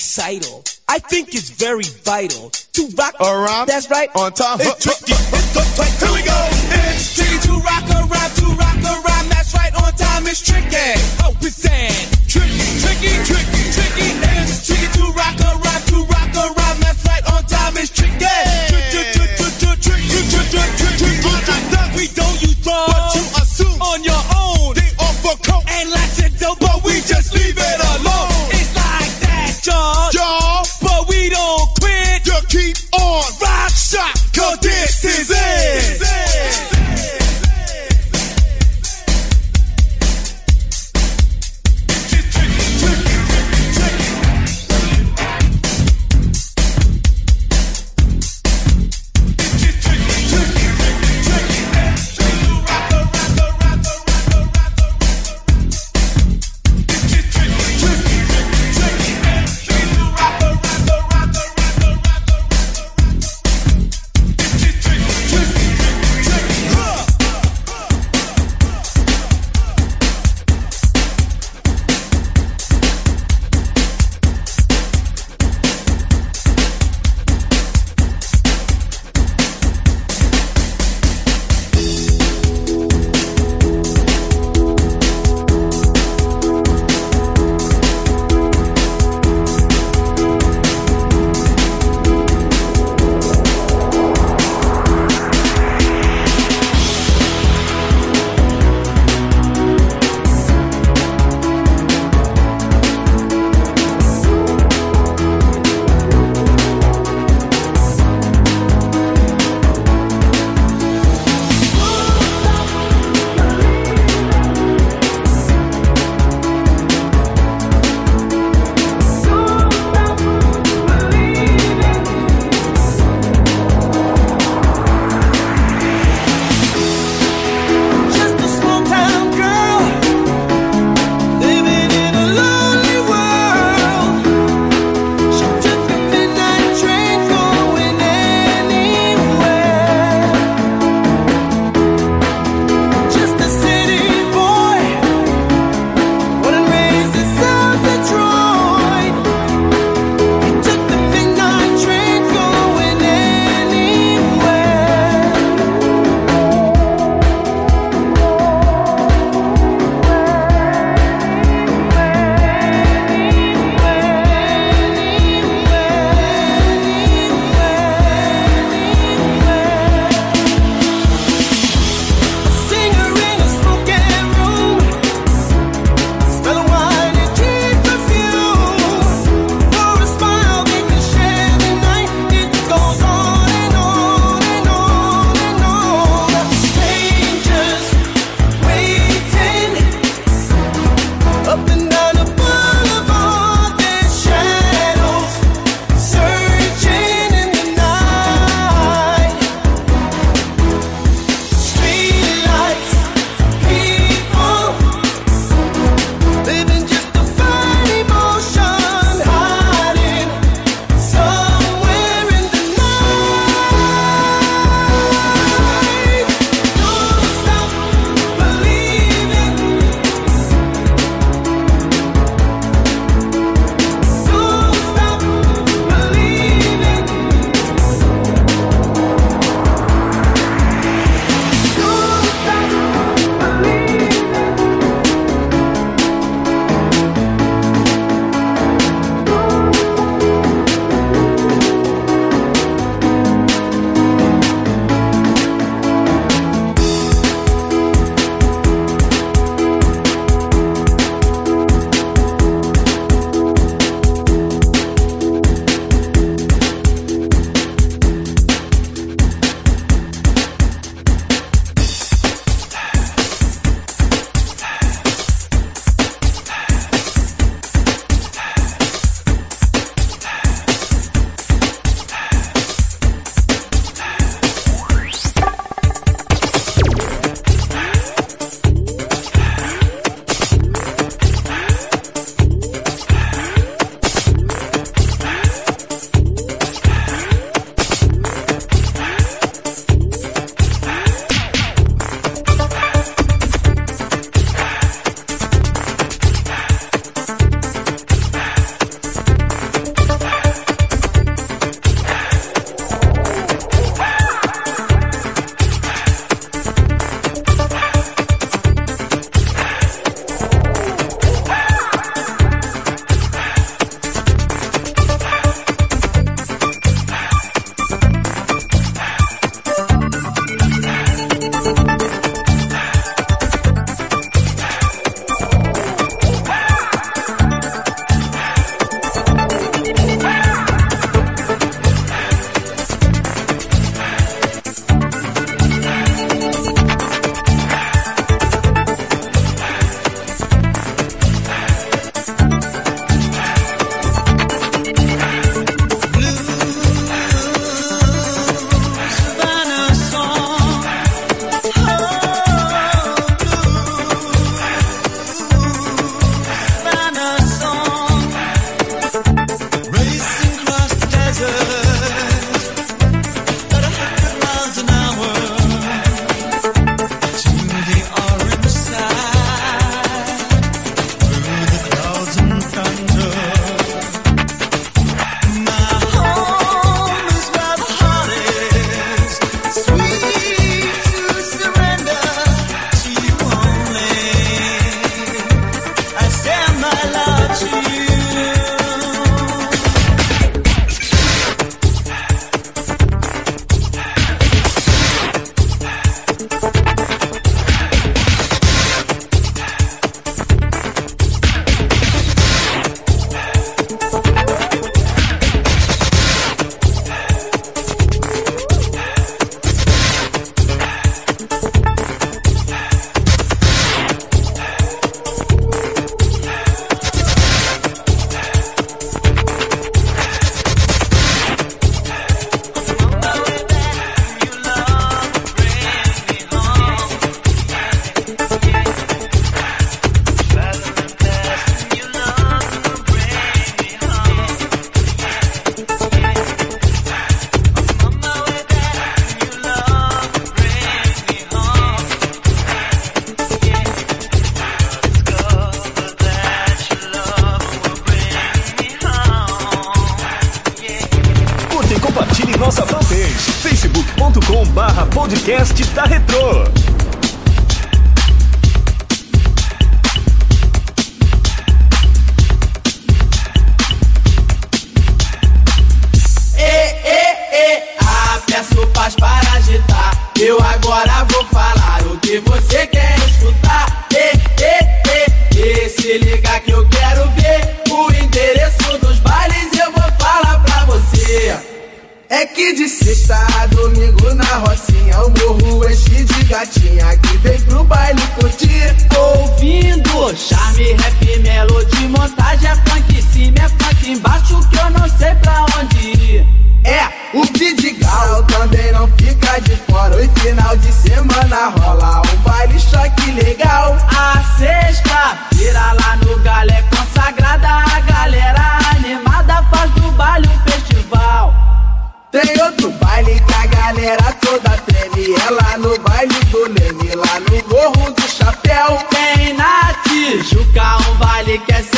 Recital. I think it's very vital to rock around. That's right. On time. It's tricky. It's the. Here we go. It's tricky to rock around, to rock around. That's right. On time. It's tricky. Oh, it's that. Tricky, tricky, tricky, tricky. It's tricky to rock around, to rock around. That's right. On time. It's tricky. We don't use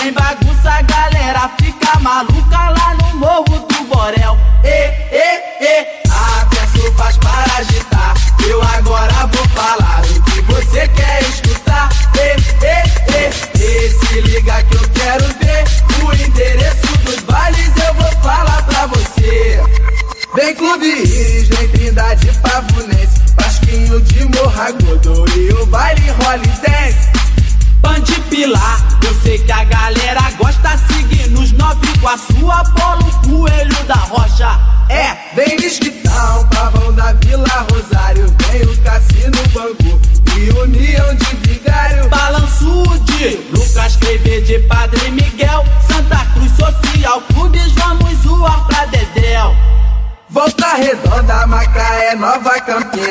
Sem bagunça galera fica maluco. a sua bola.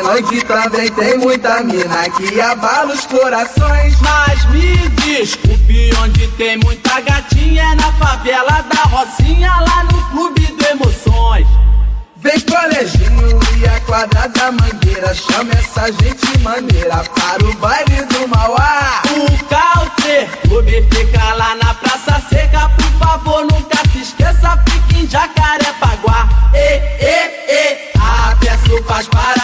noite também tem muita mina que abala os corações. Mas me desculpe, onde tem muita gatinha é na favela da Rocinha, lá no Clube de Emoções. Vem colejinho e a quadra da mangueira Chama essa gente maneira para o baile do Mauá O Calter Clube fica lá na Praça Seca Por favor, nunca se esqueça, fique em Jacarepaguá E, e, e, a peço faz para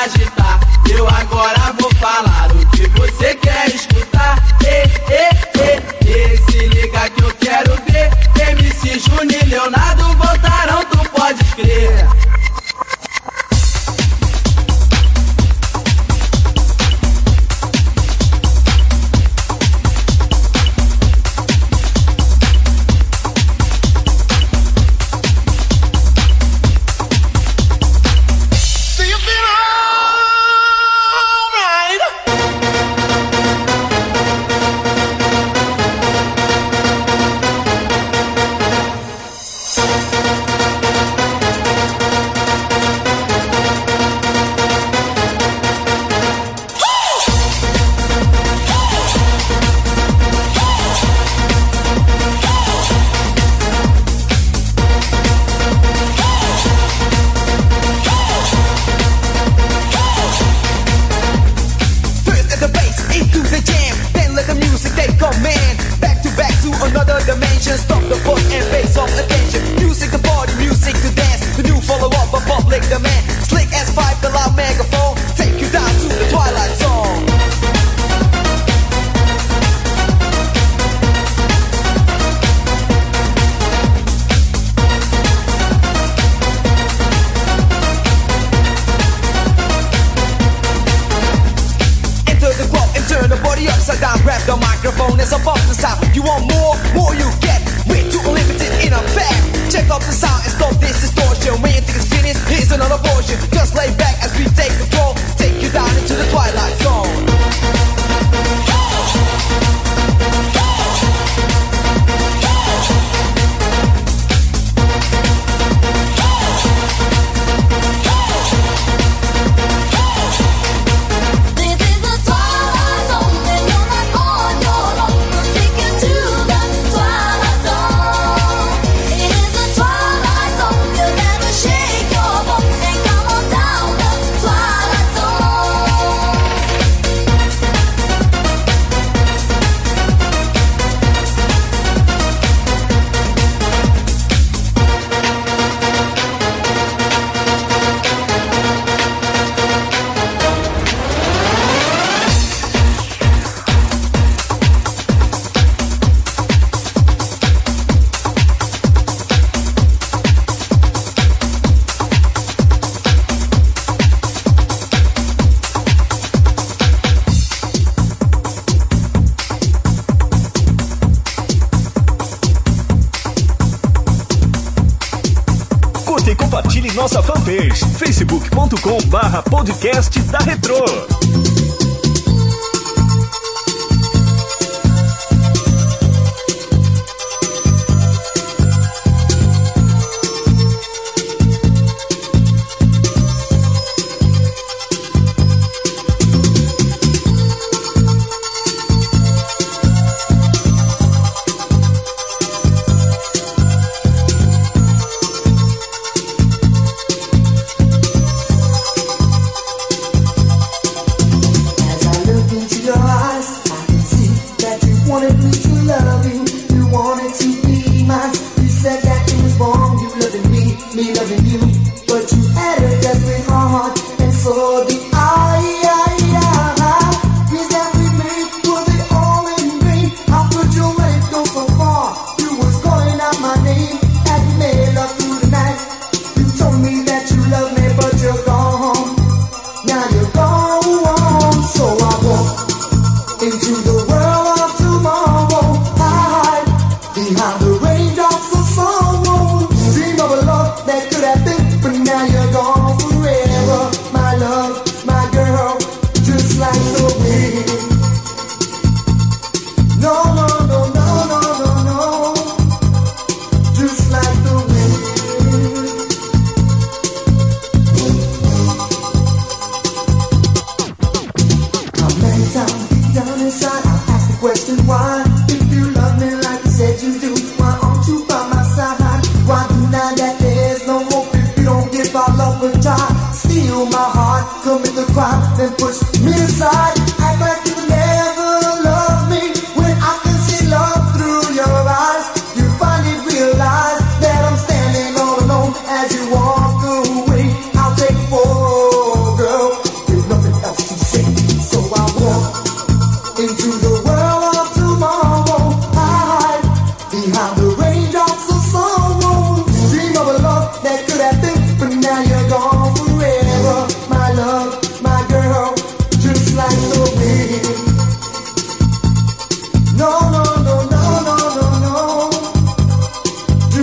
nossa fanpage facebook.com barra podcast da Retro.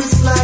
It's like